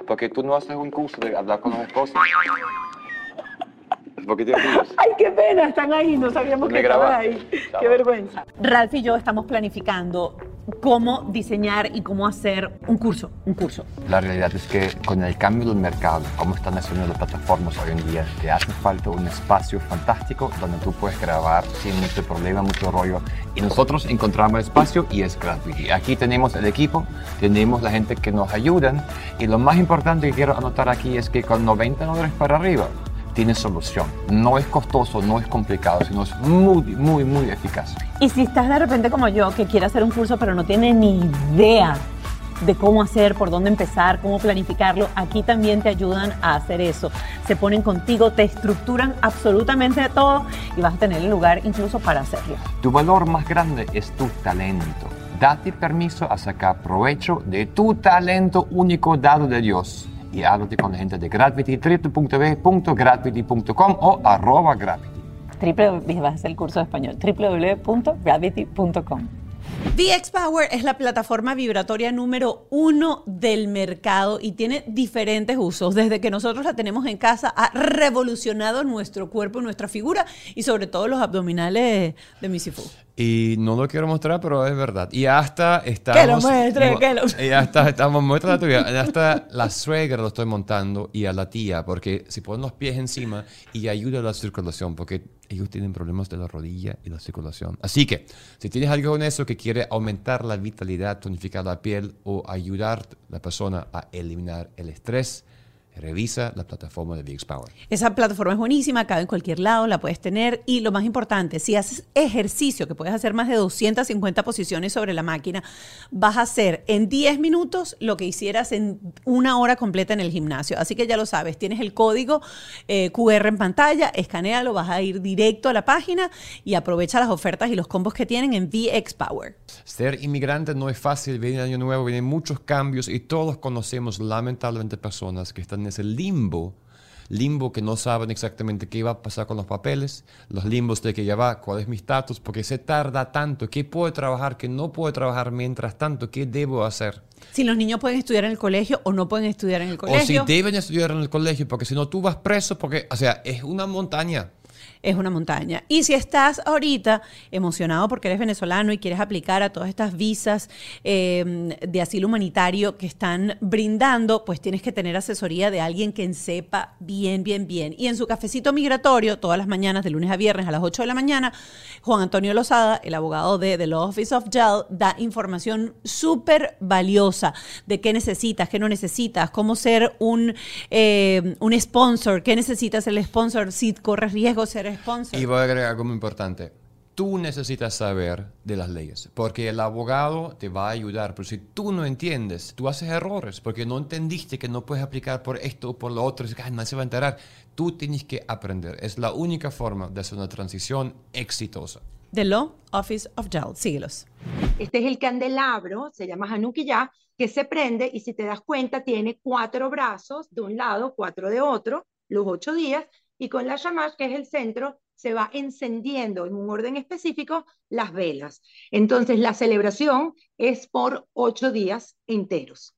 Porque tú no haces un curso de hablar con los esposos. Ay, qué pena, están ahí, no sabíamos que estaban ahí. Qué vergüenza. Ralph y yo estamos planificando cómo diseñar y cómo hacer un curso, un curso. La realidad es que con el cambio del mercado, cómo están haciendo las plataformas hoy en día, te hace falta un espacio fantástico donde tú puedes grabar sin mucho problema, mucho rollo. Y nosotros encontramos el espacio y es gratuito. Aquí tenemos el equipo, tenemos la gente que nos ayudan y lo más importante que quiero anotar aquí es que con 90 dólares para arriba, tiene solución. No es costoso, no es complicado, sino es muy, muy, muy eficaz. Y si estás de repente como yo, que quiere hacer un curso pero no tiene ni idea de cómo hacer, por dónde empezar, cómo planificarlo, aquí también te ayudan a hacer eso. Se ponen contigo, te estructuran absolutamente todo y vas a tener el lugar incluso para hacerlo. Tu valor más grande es tu talento. Date permiso a sacar provecho de tu talento único dado de Dios y háblate con la gente de Gravity, www.gravity.com o arroba Gravity. Triple, vas a hacer el curso de español, www.gravity.com. VX Power es la plataforma vibratoria número uno del mercado y tiene diferentes usos. Desde que nosotros la tenemos en casa, ha revolucionado nuestro cuerpo, nuestra figura y sobre todo los abdominales de Missy Fu. Y no lo quiero mostrar, pero es verdad. Y hasta estamos... Que lo muestre, que lo Y hasta estamos mostrando la tuya. Hasta la suegra lo estoy montando y a la tía, porque si ponen los pies encima y ayuda a la circulación, porque ellos tienen problemas de la rodilla y la circulación. Así que, si tienes algo con eso que quiere aumentar la vitalidad, tonificar la piel o ayudar a la persona a eliminar el estrés, Revisa la plataforma de VX Power. Esa plataforma es buenísima, cabe en cualquier lado, la puedes tener. Y lo más importante, si haces ejercicio, que puedes hacer más de 250 posiciones sobre la máquina, vas a hacer en 10 minutos lo que hicieras en una hora completa en el gimnasio. Así que ya lo sabes, tienes el código eh, QR en pantalla, escanealo, vas a ir directo a la página y aprovecha las ofertas y los combos que tienen en VX Power. Ser inmigrante no es fácil, viene año nuevo, vienen muchos cambios y todos conocemos lamentablemente personas que están es el limbo, limbo que no saben exactamente qué va a pasar con los papeles, los limbos de que ya va, cuál es mi estatus, porque se tarda tanto, qué puedo trabajar, qué no puedo trabajar mientras tanto, qué debo hacer. Si los niños pueden estudiar en el colegio o no pueden estudiar en el colegio. O si deben estudiar en el colegio, porque si no tú vas preso, porque, o sea, es una montaña. Es una montaña. Y si estás ahorita emocionado porque eres venezolano y quieres aplicar a todas estas visas eh, de asilo humanitario que están brindando, pues tienes que tener asesoría de alguien que sepa bien, bien, bien. Y en su cafecito migratorio, todas las mañanas, de lunes a viernes a las 8 de la mañana, Juan Antonio Lozada, el abogado de The Law Office of Jail, da información súper valiosa de qué necesitas, qué no necesitas, cómo ser un, eh, un sponsor, qué necesitas el sponsor, si corres riesgo ser sponsor. Y voy a agregar algo muy importante. Tú necesitas saber de las leyes, porque el abogado te va a ayudar, pero si tú no entiendes, tú haces errores, porque no entendiste que no puedes aplicar por esto o por lo otro, y dices, "Ay, nadie se va a enterar. Tú tienes que aprender. Es la única forma de hacer una transición exitosa. The Law Office of Jail. Síguelos. Este es el candelabro, se llama Hanukkah, que se prende y si te das cuenta tiene cuatro brazos de un lado, cuatro de otro, los ocho días, y con la shamash, que es el centro, se va encendiendo en un orden específico las velas. Entonces la celebración es por ocho días enteros.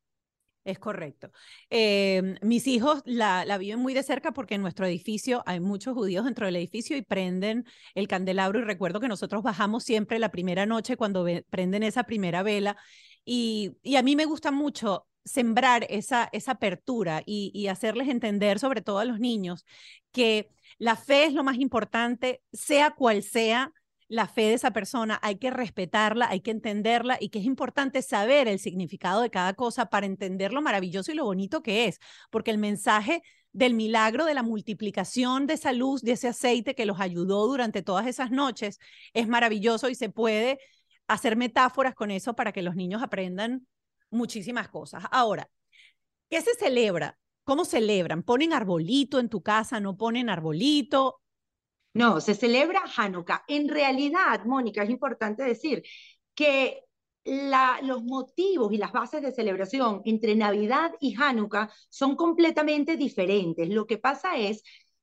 Es correcto. Eh, mis hijos la, viven muy de cerca porque en nuestro edificio hay muchos judíos dentro del edificio y prenden el candelabro y recuerdo que nosotros bajamos siempre la primera noche cuando prenden esa primera vela y, a mí me gusta mucho sembrar esa, esa apertura y, y hacerles entender, sobre todo a los niños, que la fe es lo más importante, sea cual sea la fe de esa persona, hay que respetarla, hay que entenderla y que es importante saber el significado de cada cosa para entender lo maravilloso y lo bonito que es, porque el mensaje del milagro de la multiplicación de esa luz, de ese aceite que los ayudó durante todas esas noches, es maravilloso y se puede hacer metáforas con eso para que los niños aprendan muchísimas cosas. Ahora, ¿qué se celebra? ¿Cómo celebran? ¿Ponen arbolito en tu casa? ¿No ponen arbolito? No, se celebra Hanukkah. En realidad, Mónica, es importante decir que los motivos y las bases de celebración entre Navidad y Hanukkah son completamente diferentes. Lo que pasa es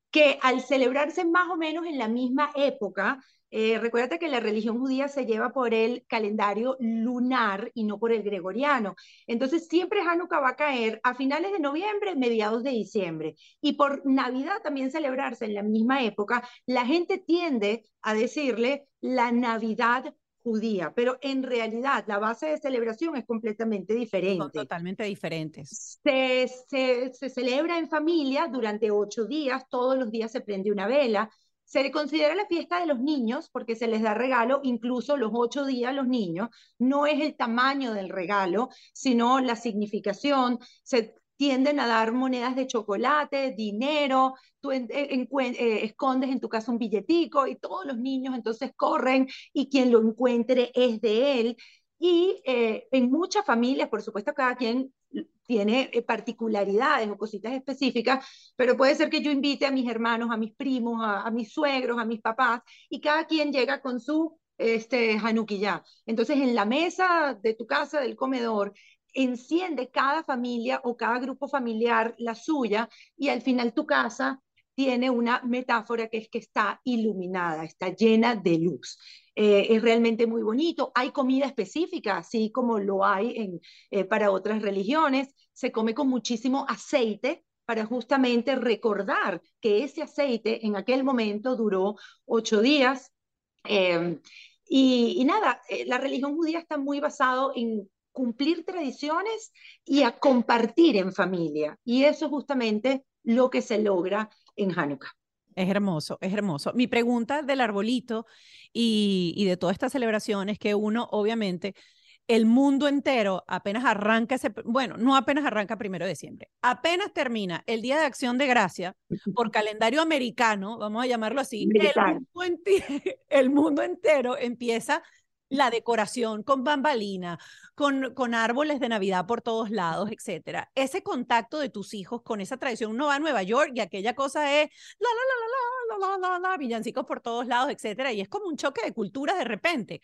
que al celebrarse más o menos en la misma época, eh, recuérdate que la religión judía se lleva por el calendario lunar y no por el gregoriano. Entonces, siempre Hanukkah va a caer a finales de noviembre, mediados de diciembre. Y por Navidad también celebrarse en la misma época, la gente tiende a decirle la Navidad judía, pero en realidad la base de celebración es completamente diferente. Son totalmente diferentes. Se, se, se celebra en familia durante ocho días, todos los días se prende una vela, se considera la fiesta de los niños porque se les da regalo incluso los ocho días a los niños. No es el tamaño del regalo, sino la significación. Se tienden a dar monedas de chocolate, dinero, tú en, en, eh, escondes en tu casa un billetico y todos los niños entonces corren y quien lo encuentre es de él. Y eh, en muchas familias, por supuesto, cada quien tiene eh, particularidades o cositas específicas, pero puede ser que yo invite a mis hermanos, a mis primos, a, mis suegros, a mis papás, y cada quien llega con su este, Hanukkah. Entonces, en la mesa de tu casa, del comedor, enciende cada familia o cada grupo familiar la suya, y al final tu casa tiene una metáfora que es que está iluminada, está llena de luz. Eh, es realmente muy bonito. Hay comida específica, así como lo hay en, eh, para otras religiones. Se come con muchísimo aceite para justamente recordar que ese aceite en aquel momento duró ocho días. Eh, y, y, nada, eh, la religión judía está muy basado en cumplir tradiciones y a compartir en familia. Y eso es justamente lo que se logra en Hanukkah. Es hermoso, es hermoso. Mi pregunta del arbolito y, y, de toda esta celebración es que uno, obviamente, el mundo entero apenas arranca ese, bueno, no apenas arranca primero de diciembre, apenas termina el Día de Acción de Gracia por calendario americano, vamos a llamarlo así, el mundo, entero, el mundo entero empieza la decoración con bambalina, con, con árboles de Navidad por todos lados, etcétera. Ese contacto de tus hijos con esa tradición, uno va a Nueva York y aquella cosa es la, la, la, la, la, la, la, la, villancicos por todos lados, etcétera, y es como un choque de culturas de repente.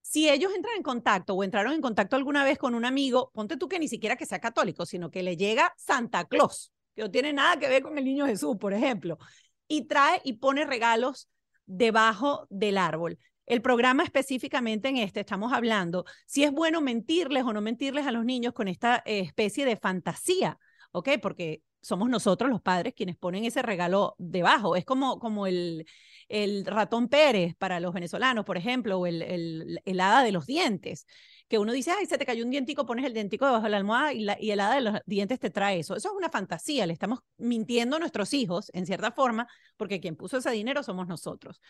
Si ellos entran en contacto o entraron en contacto alguna vez con un amigo, ponte tú que ni siquiera que sea católico, sino que le llega Santa Claus, que no tiene nada que ver con el niño Jesús, por ejemplo, y trae y pone regalos debajo del árbol. El programa específicamente en este estamos hablando si es bueno mentirles o no mentirles a los niños con esta especie de fantasía, ¿ok? Porque somos nosotros los padres quienes ponen ese regalo debajo. Es como, como el, el ratón Pérez para los venezolanos, por ejemplo, o el, el, el de los dientes, que uno dice, ay, se te cayó un dientico, pones el dientico debajo de la almohada y, la, y el hada de los dientes te trae eso. Eso es una fantasía, le estamos mintiendo a nuestros hijos, en cierta forma, porque quien puso ese dinero somos nosotros.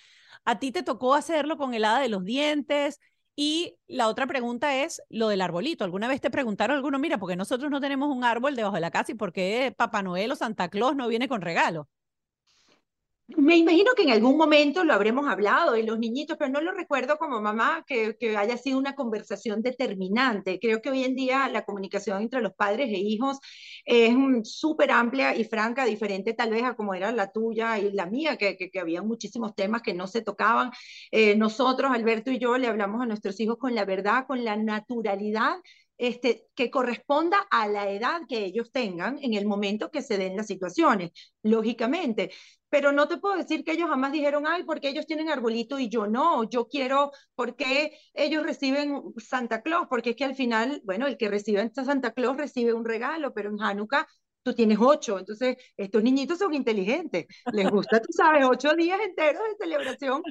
A ti te tocó hacerlo con el hada de los dientes, y la otra pregunta es lo del arbolito. ¿Alguna vez te preguntaron alguno, mira, porque nosotros no tenemos un árbol debajo de la casa y por qué Papá Noel o Santa Claus no viene con regalo? Me imagino que en algún momento lo habremos hablado y los niñitos, pero no lo recuerdo como mamá que, que, haya sido una conversación determinante. Creo que hoy en día la comunicación entre los padres e hijos es súper amplia y franca, diferente tal vez a como era la tuya y la mía, que, que, que había muchísimos temas que no se tocaban. Eh, nosotros, Alberto y yo, le hablamos a nuestros hijos con la verdad, con la naturalidad este, que corresponda a la edad que ellos tengan en el momento que se den las situaciones, lógicamente. Pero no te puedo decir que ellos jamás dijeron, ay, porque ellos tienen arbolito y yo no, yo quiero, porque ellos reciben Santa Claus, porque es que al final, bueno, el que recibe Santa Claus recibe un regalo, pero en Hanukkah tú tienes ocho, entonces estos niñitos son inteligentes, les gusta, tú sabes, ocho días enteros de celebración,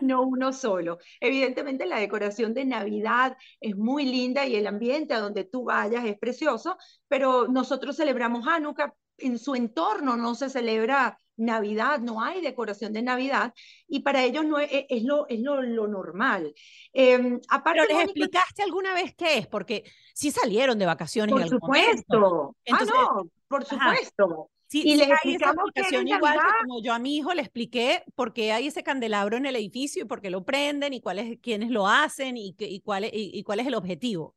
no uno solo. Evidentemente la decoración de Navidad es muy linda y el ambiente a donde tú vayas es precioso, pero nosotros celebramos Hanukkah, en su entorno no se celebra Navidad, no hay decoración de Navidad y para ellos no es, es lo, es lo, lo normal. Eh, aparte, Pero les explicaste alguna vez qué es, porque sí salieron de vacaciones. Por supuesto. Entonces, ah, no, por supuesto. Sí, y les explicamos esa explicación igual que como yo a mi hijo le expliqué por qué hay ese candelabro en el edificio y por qué lo prenden y cuáles quiénes lo hacen y, y, cuál, y, y cuál es el objetivo.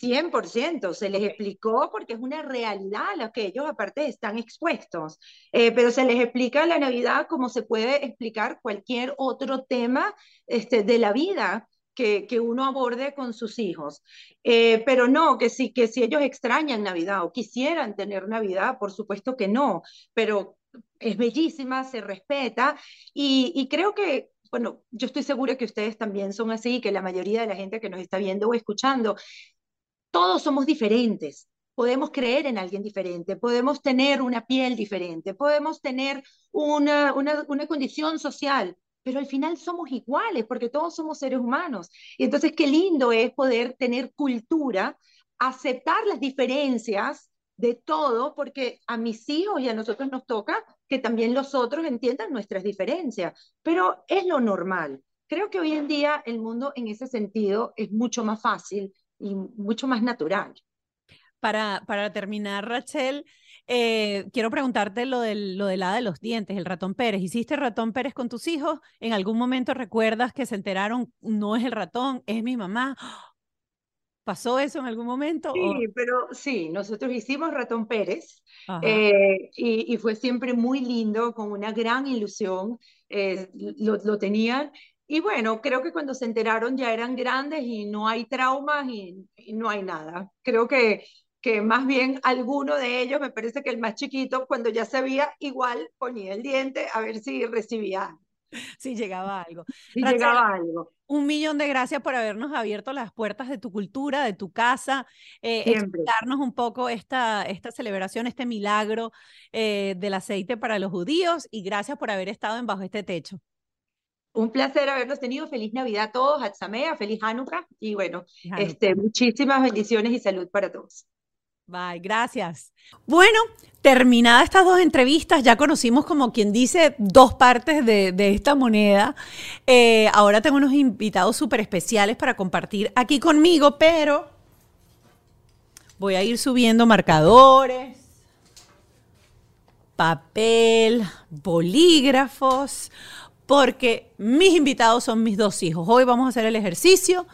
100%, se les explicó porque es una realidad a la que ellos aparte están expuestos, eh, pero se les explica la Navidad como se puede explicar cualquier otro tema este, de la vida que, que, uno aborde con sus hijos. Eh, pero no, que si, que si ellos extrañan Navidad o quisieran tener Navidad, por supuesto que no, pero es bellísima, se respeta y, y creo que bueno, yo estoy segura que ustedes también son así, que la mayoría de la gente que nos está viendo o escuchando todos somos diferentes. Podemos creer en alguien diferente, podemos tener una piel diferente, podemos tener una, una, una condición social, pero al final somos iguales porque todos somos seres humanos. Y entonces qué lindo es poder tener cultura, aceptar las diferencias de todo, porque a mis hijos y a nosotros nos toca que también los otros entiendan nuestras diferencias, pero es lo normal. Creo que hoy en día el mundo en ese sentido es mucho más fácil y mucho más natural. Para, para terminar, Rachel, eh, quiero preguntarte lo del, lo del hada de los dientes, el ratón Pérez. ¿Hiciste ratón Pérez con tus hijos? ¿En algún momento recuerdas que se enteraron, no es el ratón, es mi mamá? ¿Pasó eso en algún momento? Sí, o? pero sí, nosotros hicimos Ratón Pérez eh, y, y, fue siempre muy lindo, con una gran ilusión. Eh, lo, lo, tenían y bueno, creo que cuando se enteraron ya eran grandes y no hay traumas y, y, no hay nada. Creo que, que más bien alguno de ellos, me parece que el más chiquito, cuando ya sabía, igual ponía el diente a ver si recibía Si llegaba algo. Si Rachel, llegaba algo. Un millón de gracias por habernos abierto las puertas de tu cultura, de tu casa, eh, explicarnos un poco esta, esta celebración, este milagro eh, del aceite para los judíos y gracias por haber estado en Bajo este Techo. Un placer haberlos tenido. Feliz Navidad a todos, Hatzamea, feliz Hanukkah y bueno, Hanukkah. Este, muchísimas bendiciones y salud para todos. Bye, gracias. Bueno, terminadas estas dos entrevistas, ya conocimos como quien dice dos partes de, de esta moneda. Eh, ahora tengo unos invitados súper especiales para compartir aquí conmigo, pero voy a ir subiendo marcadores, papel, bolígrafos porque mis invitados son mis dos hijos. Hoy vamos a hacer el ejercicio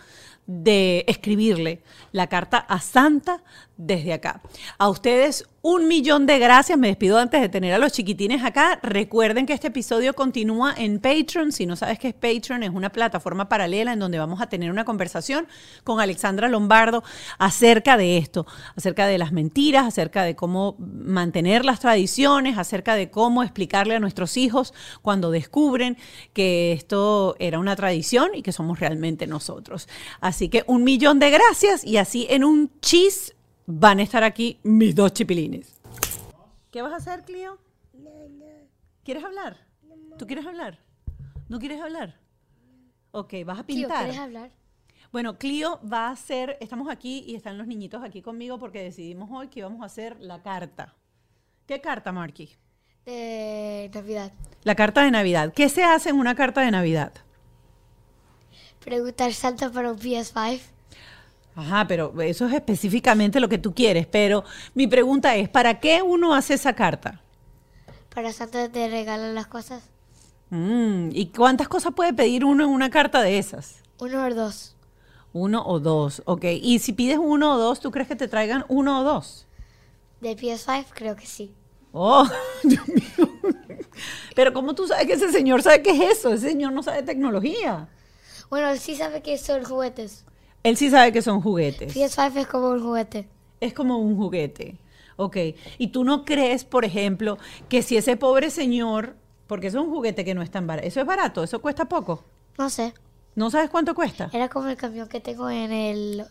de escribirle la carta a Santa desde acá. A ustedes un millón de gracias. Me despido antes de tener a los chiquitines acá. Recuerden que este episodio continúa en Patreon. Si no sabes qué es Patreon, es una plataforma paralela en donde vamos a tener una conversación con Alexandra Lombardo acerca de esto, acerca de las mentiras, acerca de cómo mantener las tradiciones, acerca de cómo explicarle a nuestros hijos cuando descubren que esto era una tradición y que somos realmente nosotros. Así que un millón de gracias y así en un chis van a estar aquí mis dos chipilines. ¿Qué vas a hacer, Clio? ¿Quieres hablar? ¿Tú quieres hablar? ¿No quieres hablar? Ok, vas a pintar. ¿quieres hablar? Bueno, Clio va a hacer, estamos aquí y están los niñitos aquí conmigo porque decidimos hoy que íbamos a hacer la carta. ¿Qué carta, Marky? De Navidad. La carta de Navidad. ¿Qué se hace en una carta de Navidad? Preguntar Santa para un PS5. Ajá, pero eso es específicamente lo que tú quieres. Pero mi pregunta es, ¿para qué uno hace esa carta? Para Santa te regalan las cosas. Mm, ¿Y cuántas cosas puede pedir uno en una carta de esas? Uno o dos. Uno o dos, ok. Y si pides uno o dos, ¿tú crees que te traigan uno o dos? De PS5 creo que sí. Oh, Dios mío. Pero ¿cómo tú sabes que ese señor sabe qué es eso? Ese señor no sabe tecnología. Bueno, él sí sabe que son juguetes. Él sí sabe que son juguetes. PS5 es como un juguete. Es como un juguete. Ok. ¿Y tú no crees, por ejemplo, que si ese pobre señor, porque eso es un juguete que no es tan barato, eso es barato, eso cuesta poco? No sé. ¿No sabes cuánto cuesta? Era como el camión que tengo en el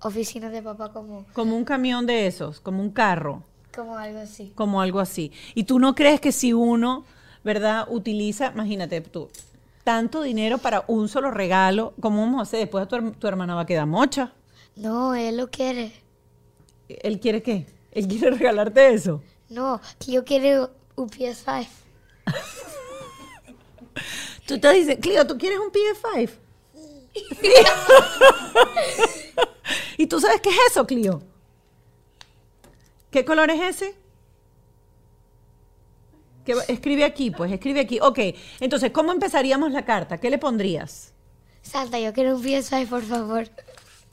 oficina de papá, como, Como un camión de esos, como un carro, como algo así. como algo así. ¿Y tú no crees que si uno, verdad, utiliza, imagínate tú, tanto dinero para un solo regalo, ¿cómo vamos a hacer? Después tu, tu hermana va a quedar mocha. No, él lo quiere. ¿Él quiere qué? ¿Él quiere regalarte eso? No, que yo quiero un PS5. Tú te dices, Clio, ¿tú quieres un PS5? ¿Y tú sabes qué es eso, Clio? ¿Qué color es ese? ¿Qué va- escribe aquí, pues, escribe aquí. Ok, entonces, ¿cómo empezaríamos la carta? ¿Qué le pondrías? Santa, yo quiero un PS5, por favor.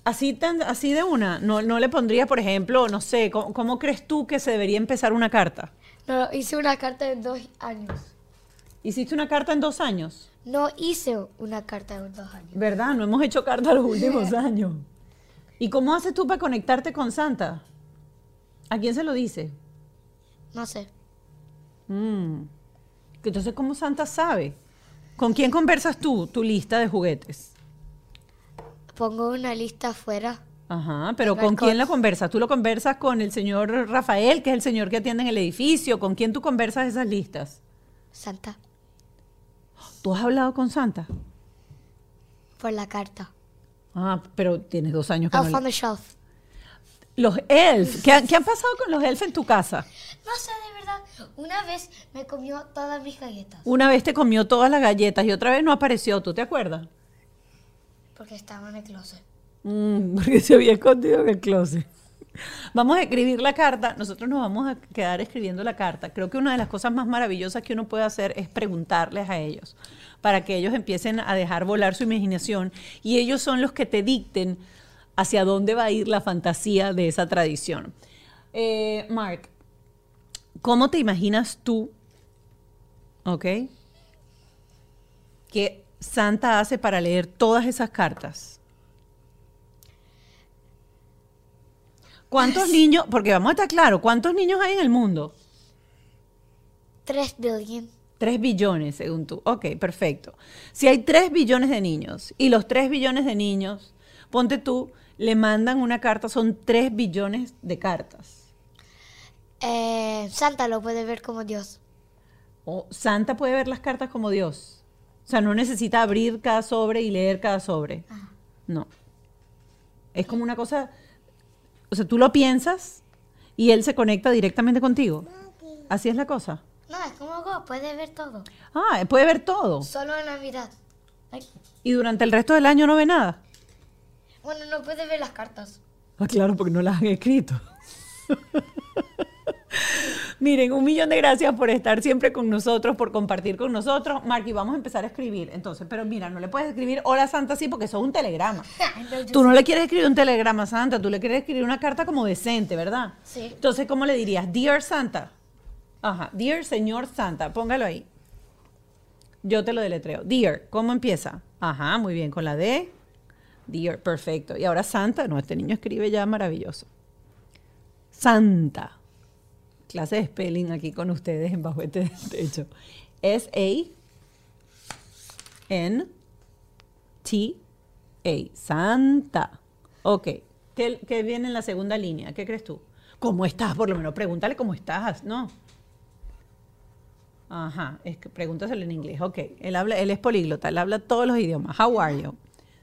Así, tan, así de una. No, no le pondría, por ejemplo, no sé, ¿cómo, cómo crees tú que se debería empezar una carta? No, hice una carta en dos años. ¿Hiciste una carta en dos años? No hice una carta en dos años. ¿Verdad? No hemos hecho carta los últimos años. ¿Y cómo haces tú para conectarte con Santa? ¿A quién se lo dice? No sé. Mm. Entonces, ¿cómo Santa sabe? ¿Con quién conversas tú, tu lista de juguetes? Pongo una lista afuera. Ajá, pero ¿con quién la conversas? ¿Tú lo conversas con el señor Rafael, que es el señor que atiende en el edificio? ¿Con quién tú conversas esas listas? Santa, ¿Tú has hablado con Santa? por la carta. Ah, pero tienes dos años que Elf no on le- the shelf. Los elf. ¿Qué, qué han pasado con los elf en tu casa? No sé, de verdad. Una vez me comió todas mis galletas. Una vez te comió todas las galletas y otra vez no apareció. ¿Tú te acuerdas? Porque estaba en el closet. Mm, porque se había escondido en el closet. Vamos a escribir la carta. Nosotros nos vamos a quedar escribiendo la carta. Creo que una de las cosas más maravillosas que uno puede hacer es preguntarles a ellos para que ellos empiecen a dejar volar su imaginación y ellos son los que te dicten hacia dónde va a ir la fantasía de esa tradición. Eh, Mark, ¿cómo te imaginas tú, ok, que Santa hace para leer todas esas cartas? ¿Cuántos niños, porque vamos a estar claros, cuántos niños hay en el mundo? 3 billion. 3 billones, según tú. Ok, perfecto. Si hay 3 billones de niños y los 3 billones de niños, ponte tú, le mandan una carta, son 3 billones de cartas. Eh, Santa lo puede ver como Dios. O Santa puede ver las cartas como Dios. O sea, no necesita abrir cada sobre y leer cada sobre. No. Es como una cosa, o sea, tú lo piensas y él se conecta directamente contigo. Así es la cosa. No, es como Go, puede ver todo. Ah, puede ver todo. Solo en Navidad. Ay, Y durante el resto del año no ve nada. Bueno, no puede ver las cartas. Ah, claro, porque no las han escrito. Miren, un millón de gracias por estar siempre con nosotros, por compartir con nosotros. Marky, vamos a empezar a escribir. Entonces, pero mira, no le puedes escribir Hola Santa sí, porque eso es un telegrama. Tú no le quieres escribir un telegrama Santa, tú le quieres escribir una carta como decente, ¿verdad? Sí. Entonces, ¿cómo le dirías? Dear Santa. Ajá, Dear Señor Santa, póngalo ahí. Yo te lo deletreo. Dear, ¿cómo empieza? Ajá, muy bien, con la D. Dear, perfecto. Y ahora Santa, no, este niño escribe ya maravilloso. Santa. Clase de spelling aquí con ustedes en bajo este techo. S-A-N-T-A. Santa. Ok. ¿Qué, ¿Qué viene en la segunda línea? ¿Qué crees tú? ¿Cómo estás? Por lo menos pregúntale cómo estás, ¿no? Ajá, pregúntaselo en inglés. Ok, él habla, él es políglota, él habla todos los idiomas. How are you?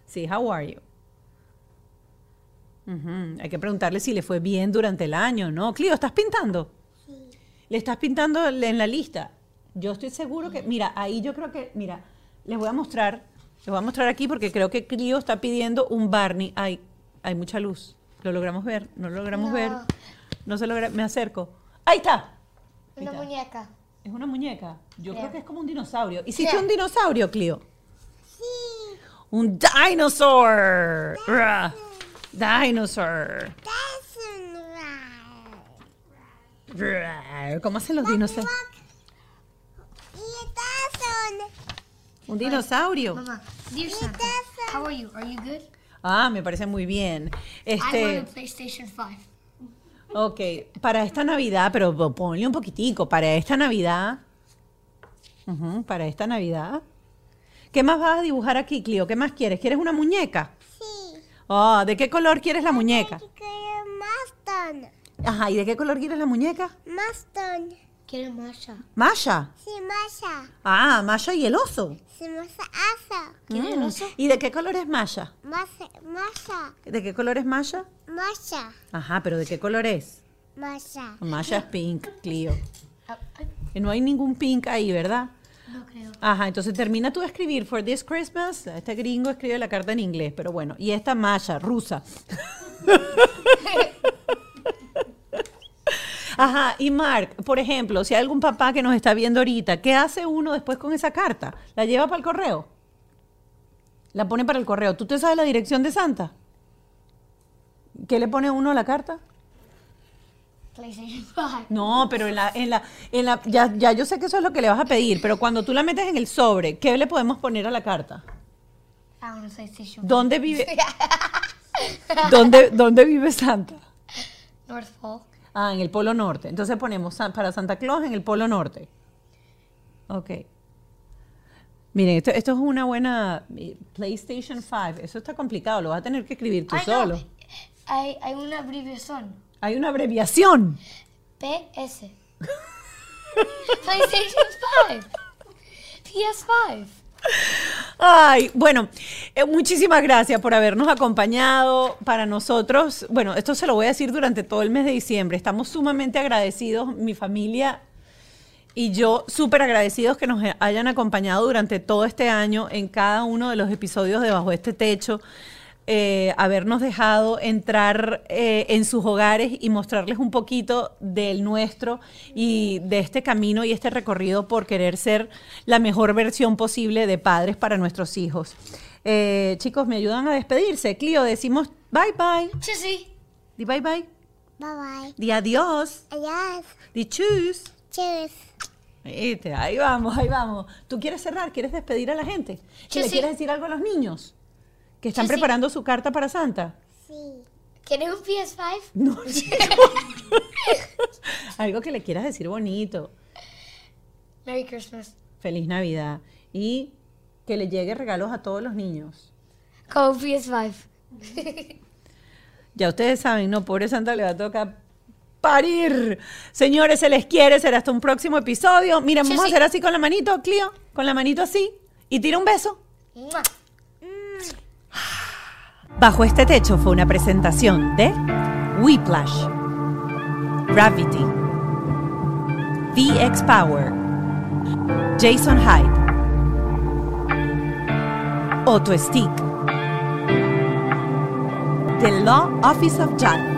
Sí, how are you? Hay que preguntarle si le fue bien durante el año, ¿no? Clio, ¿estás pintando? ¿Le estás pintando en la lista? Yo estoy seguro que, mira, ahí yo creo que, mira, les voy a mostrar, les voy a mostrar aquí porque creo que Clio está pidiendo un Barney. Ay, hay mucha luz. ¿Lo logramos ver? ¿No lo logramos No. ver? No se logra, me acerco. Ahí está. Una Mira. muñeca. Es una muñeca. Yo creo Creo. que es como un dinosaurio. ¿Hiciste Creo. un dinosaurio, Clio? Sí. Un dinosaur. Rah. Dinosaur. Rah. ¿Cómo hacen los dinosaurios? Un dinosaurio. Dear Santa, how are you? Are you good? Ah, me parece muy bien. I want Este, a PlayStation 5. ok, para esta Navidad, pero po- ponle un poquitico, para esta Navidad. Ujú, para esta Navidad. ¿Qué más vas a dibujar aquí, Clio? ¿Qué más quieres? ¿Quieres una muñeca? Sí. Ah, ¿de qué color quieres la muñeca? Quiero Maston. Ajá, ¿y de qué color quieres la muñeca? Maston. Quiero Masha. Masha. Sí, Masha. Ah, Masha y el oso. Sí, Masha asa. ¿Quiere el Mm. oso? ¿Y de qué color es Masha? Masha. Masha. ¿De qué color es Masha? Masha. Ajá, pero ¿de qué color es? Masha. Masha es pink, Clio. Ah, ah, Y no hay ningún pink ahí, ¿verdad? no creo. Ajá, entonces termina tú de escribir For This Christmas. Este gringo escribe la carta en inglés, pero bueno. Y esta Masha, rusa. Ajá, y Mark, por ejemplo, si hay algún papá que nos está viendo ahorita, ¿qué hace uno después con esa carta? ¿La lleva para el correo? La pone para el correo. ¿Tú te sabes la dirección de Santa? ¿Qué le pone uno a la carta? PlayStation 5. No, pero en la, en la, en la, ya, ya yo sé que eso es lo que le vas a pedir, pero cuando tú la metes en el sobre, ¿qué le podemos poner a la carta? I want a PlayStation 5. ¿Dónde vive? ¿Dónde, ¿Dónde vive Santa? North Pole. Ah, en el Polo Norte. Entonces ponemos para Santa Claus en el Polo Norte. Ok. Miren, esto, esto es una buena PlayStation 5. Eso está complicado, lo vas a tener que escribir tú Ay, no, solo. Hay, hay una abreviación. Hay una abreviación. PS. PlayStation 5. PS5. Ay, bueno, eh, muchísimas gracias por habernos acompañado. Para nosotros, bueno, esto se lo voy a decir durante todo el mes de diciembre. Estamos sumamente agradecidos, mi familia y yo, súper agradecidos que nos hayan acompañado durante todo este año en cada uno de los episodios de Bajo este Techo. Eh, habernos dejado entrar eh, en sus hogares y mostrarles un poquito del nuestro y de este camino y este recorrido por querer ser la mejor versión posible de padres para nuestros hijos. Eh, chicos, me ayudan a despedirse. Clio, decimos bye bye. Sí, sí. Di bye bye. Bye bye. Di adiós. Adiós. Di. Cheers. Viste, ahí vamos, ahí vamos. ¿Tú quieres cerrar? ¿Quieres despedir a la gente? ¿Que Sí, ¿Le sí. quieres decir algo a los niños? ¿Que están sí. preparando su carta para Santa? Sí. ¿Quieres un PS5? No, algo que le quieras decir bonito. Merry Christmas. Feliz Navidad. Y que le llegue regalos a todos los niños. Como PS5. Ya ustedes saben, no, pobre Santa le va a tocar parir. Señores, se les quiere, será hasta un próximo episodio. Mira, Sí, vamos a hacer así con la manito, Clio, con la manito así. Y tira un beso. Mua. Bajo este techo fue una presentación de Whiplash, Gravity, VX Power, Jason Hyde, Auto Stick, The Law Office of Jan.